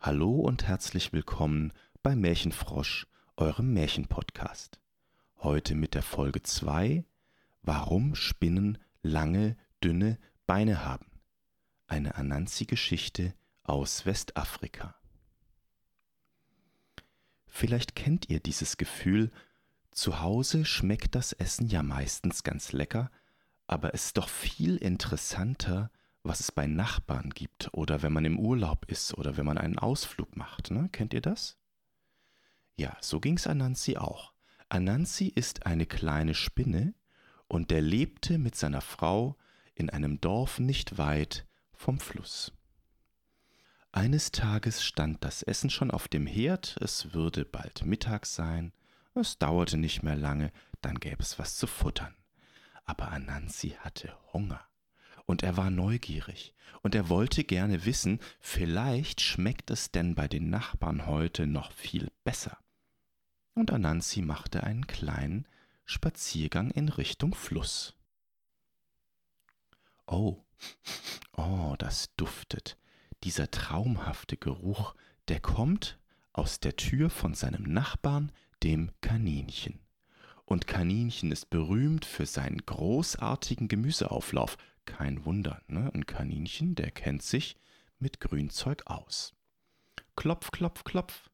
Hallo und herzlich willkommen bei Märchenfrosch, eurem Märchenpodcast. Heute mit der Folge 2 Warum Spinnen lange, dünne Beine haben. Eine Anansi-Geschichte aus Westafrika. Vielleicht kennt ihr dieses Gefühl, zu Hause schmeckt das Essen ja meistens ganz lecker, aber es ist doch viel interessanter, was es bei Nachbarn gibt oder wenn man im Urlaub ist oder wenn man einen Ausflug macht. Ne? Kennt ihr das? Ja, so ging es Anansi auch. Anansi ist eine kleine Spinne und der lebte mit seiner Frau in einem Dorf nicht weit vom Fluss. Eines Tages stand das Essen schon auf dem Herd, es würde bald Mittag sein, es dauerte nicht mehr lange, dann gäbe es was zu futtern. Aber Anansi hatte Hunger und er war neugierig und er wollte gerne wissen, vielleicht schmeckt es denn bei den Nachbarn heute noch viel besser. Und Anansi machte einen kleinen Spaziergang in Richtung Fluss. Oh, oh, das duftet. Dieser traumhafte Geruch, der kommt aus der Tür von seinem Nachbarn, dem Kaninchen. Und Kaninchen ist berühmt für seinen großartigen Gemüseauflauf, kein Wunder, ne? Ein Kaninchen, der kennt sich mit Grünzeug aus. Klopf, klopf, klopf.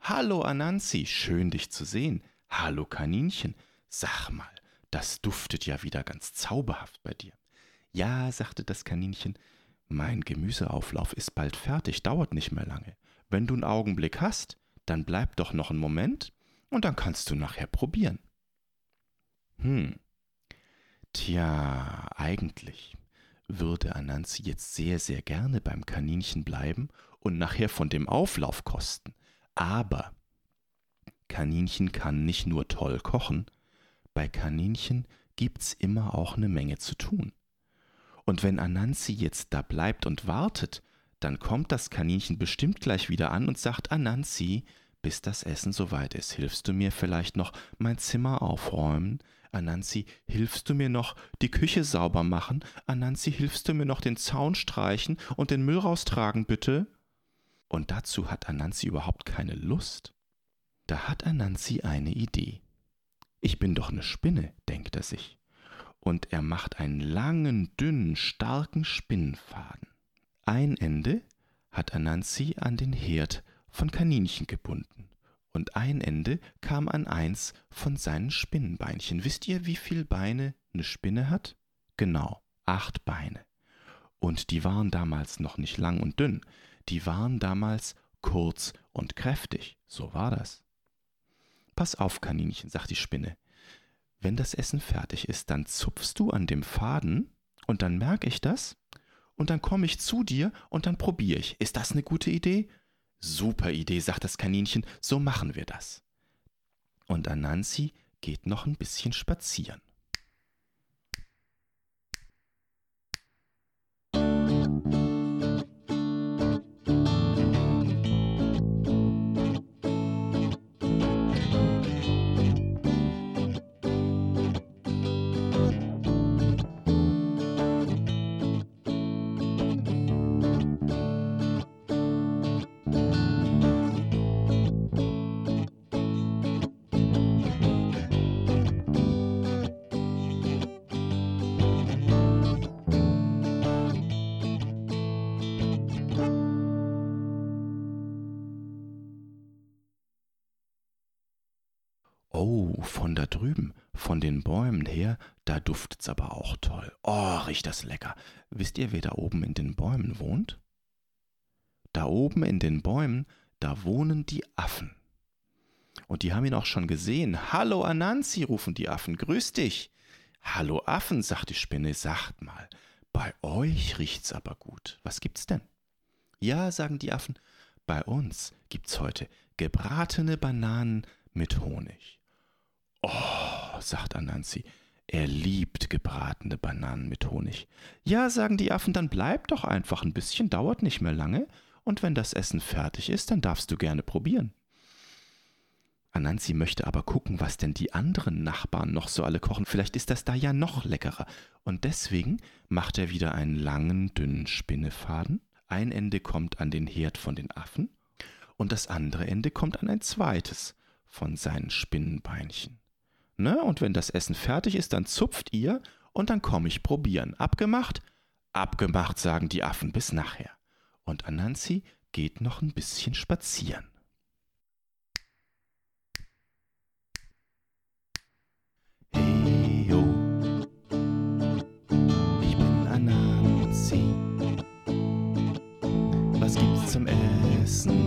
Hallo Anansi, schön dich zu sehen. Hallo Kaninchen. Sag mal, das duftet ja wieder ganz zauberhaft bei dir. Ja, sagte das Kaninchen, mein Gemüseauflauf ist bald fertig, dauert nicht mehr lange. Wenn du einen Augenblick hast, dann bleib doch noch einen Moment und dann kannst du nachher probieren. Hm, Tja, eigentlich würde Anansi jetzt sehr, sehr gerne beim Kaninchen bleiben und nachher von dem Auflauf kosten. Aber Kaninchen kann nicht nur toll kochen, bei Kaninchen gibt's immer auch eine Menge zu tun. Und wenn Anansi jetzt da bleibt und wartet, dann kommt das Kaninchen bestimmt gleich wieder an und sagt, Anansi, bis das Essen soweit ist, hilfst du mir vielleicht noch mein Zimmer aufräumen? Anansi, hilfst du mir noch die Küche sauber machen? Anansi, hilfst du mir noch den Zaun streichen und den Müll raustragen, bitte? Und dazu hat Anansi überhaupt keine Lust. Da hat Anansi eine Idee. Ich bin doch eine Spinne, denkt er sich. Und er macht einen langen, dünnen, starken Spinnenfaden. Ein Ende hat Anansi an den Herd von Kaninchen gebunden und ein Ende kam an eins von seinen Spinnenbeinchen. Wisst ihr, wie viele Beine eine Spinne hat? Genau, acht Beine. Und die waren damals noch nicht lang und dünn, die waren damals kurz und kräftig. So war das. Pass auf, Kaninchen, sagt die Spinne. Wenn das Essen fertig ist, dann zupfst du an dem Faden und dann merke ich das und dann komme ich zu dir und dann probiere ich. Ist das eine gute Idee? Super Idee, sagt das Kaninchen, so machen wir das. Und Anansi geht noch ein bisschen spazieren. Oh, von da drüben, von den Bäumen her, da duftet's aber auch toll. Oh, riecht das lecker. Wisst ihr, wer da oben in den Bäumen wohnt? Da oben in den Bäumen, da wohnen die Affen. Und die haben ihn auch schon gesehen. Hallo Anansi, rufen die Affen, grüß dich. Hallo Affen, sagt die Spinne, sagt mal, bei euch riecht's aber gut. Was gibt's denn? Ja, sagen die Affen, bei uns gibt's heute gebratene Bananen mit Honig. Oh, sagt Anansi, er liebt gebratene Bananen mit Honig. Ja, sagen die Affen, dann bleib doch einfach ein bisschen, dauert nicht mehr lange, und wenn das Essen fertig ist, dann darfst du gerne probieren. Anansi möchte aber gucken, was denn die anderen Nachbarn noch so alle kochen. Vielleicht ist das da ja noch leckerer. Und deswegen macht er wieder einen langen, dünnen Spinnefaden. Ein Ende kommt an den Herd von den Affen und das andere Ende kommt an ein zweites von seinen Spinnenbeinchen. Ne? Und wenn das Essen fertig ist, dann zupft ihr und dann komme ich probieren. Abgemacht? Abgemacht, sagen die Affen, bis nachher. Und Anansi geht noch ein bisschen spazieren. Hey, yo. Ich bin Anansi. Was gibt's zum Essen?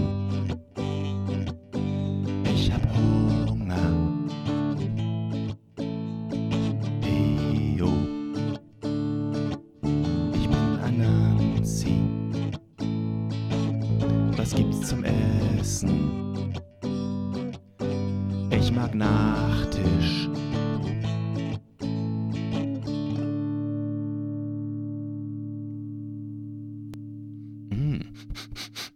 Ich mag Nachtisch. Mm.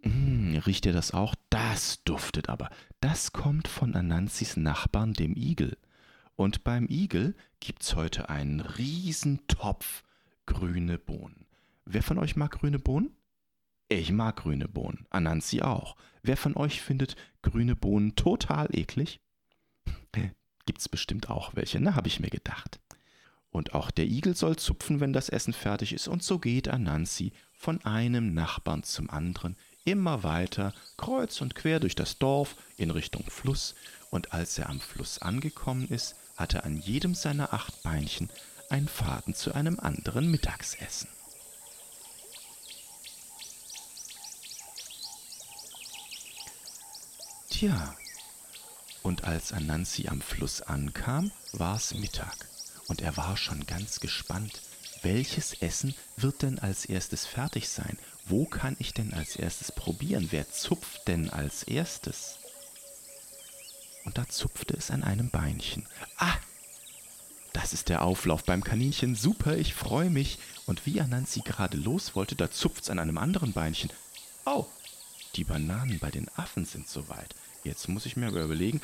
Mm, riecht ihr das auch? Das duftet aber. Das kommt von Ananzis Nachbarn, dem Igel. Und beim Igel gibt's heute einen riesen Topf grüne Bohnen. Wer von euch mag grüne Bohnen? Ich mag grüne Bohnen. Anansi auch. Wer von euch findet grüne Bohnen total eklig? Gibt's bestimmt auch welche, ne? Habe ich mir gedacht. Und auch der Igel soll zupfen, wenn das Essen fertig ist. Und so geht Anansi von einem Nachbarn zum anderen, immer weiter, kreuz und quer durch das Dorf in Richtung Fluss. Und als er am Fluss angekommen ist, hat er an jedem seiner acht Beinchen einen Faden zu einem anderen Mittagsessen. Tja, und als Anansi am Fluss ankam, war es Mittag, und er war schon ganz gespannt, welches Essen wird denn als erstes fertig sein? Wo kann ich denn als erstes probieren? Wer zupft denn als erstes? Und da zupfte es an einem Beinchen. Ah, das ist der Auflauf beim Kaninchen. Super, ich freue mich. Und wie Anansi gerade los wollte, da zupft's an einem anderen Beinchen. Oh, die Bananen bei den Affen sind soweit. Jetzt muss ich mir aber überlegen.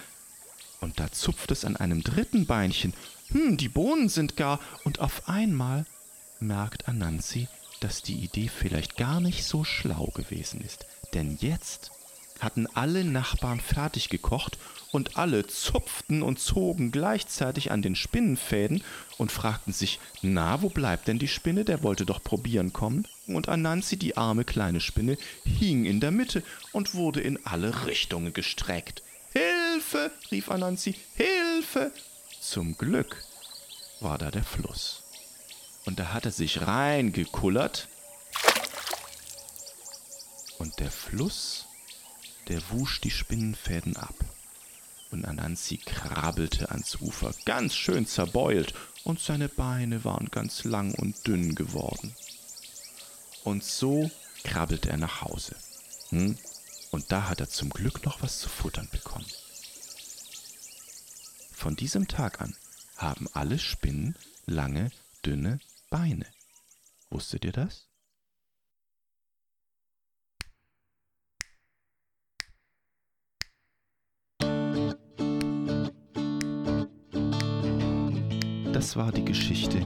Und da zupft es an einem dritten Beinchen. Hm, die Bohnen sind gar. Und auf einmal merkt Anansi, dass die Idee vielleicht gar nicht so schlau gewesen ist. Denn jetzt hatten alle Nachbarn fertig gekocht und alle zupften und zogen gleichzeitig an den Spinnenfäden und fragten sich, na, wo bleibt denn die Spinne? Der wollte doch probieren kommen. Und Anansi, die arme kleine Spinne, hing in der Mitte und wurde in alle Richtungen gestreckt. Hilfe! rief Anansi, Hilfe! Zum Glück war da der Fluss. Und da hat er sich reingekullert. Und der Fluss, der wusch die Spinnenfäden ab. Und Anansi krabbelte ans Ufer, ganz schön zerbeult, und seine Beine waren ganz lang und dünn geworden. Und so krabbelte er nach Hause. Hm? Und da hat er zum Glück noch was zu futtern bekommen. Von diesem Tag an haben alle Spinnen lange, dünne Beine. Wusstet ihr das? Das war die Geschichte,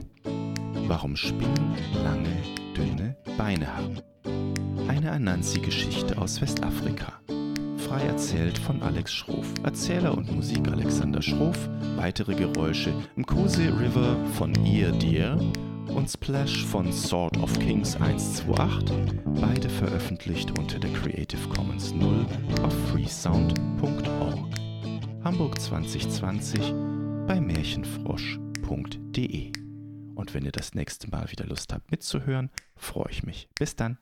warum Spinnen lange, dünne Beine haben. Eine Anansi-Geschichte aus Westafrika. Frei erzählt von Alex Schroff. Erzähler und Musik Alexander Schroff. Weitere Geräusche Mkose River von Ear Deer und Splash von Sword of Kings 128. Beide veröffentlicht unter der Creative Commons 0 auf freesound.org. Hamburg 2020 bei märchenfrosch.de. Und wenn ihr das nächste Mal wieder Lust habt mitzuhören, freue ich mich. Bis dann.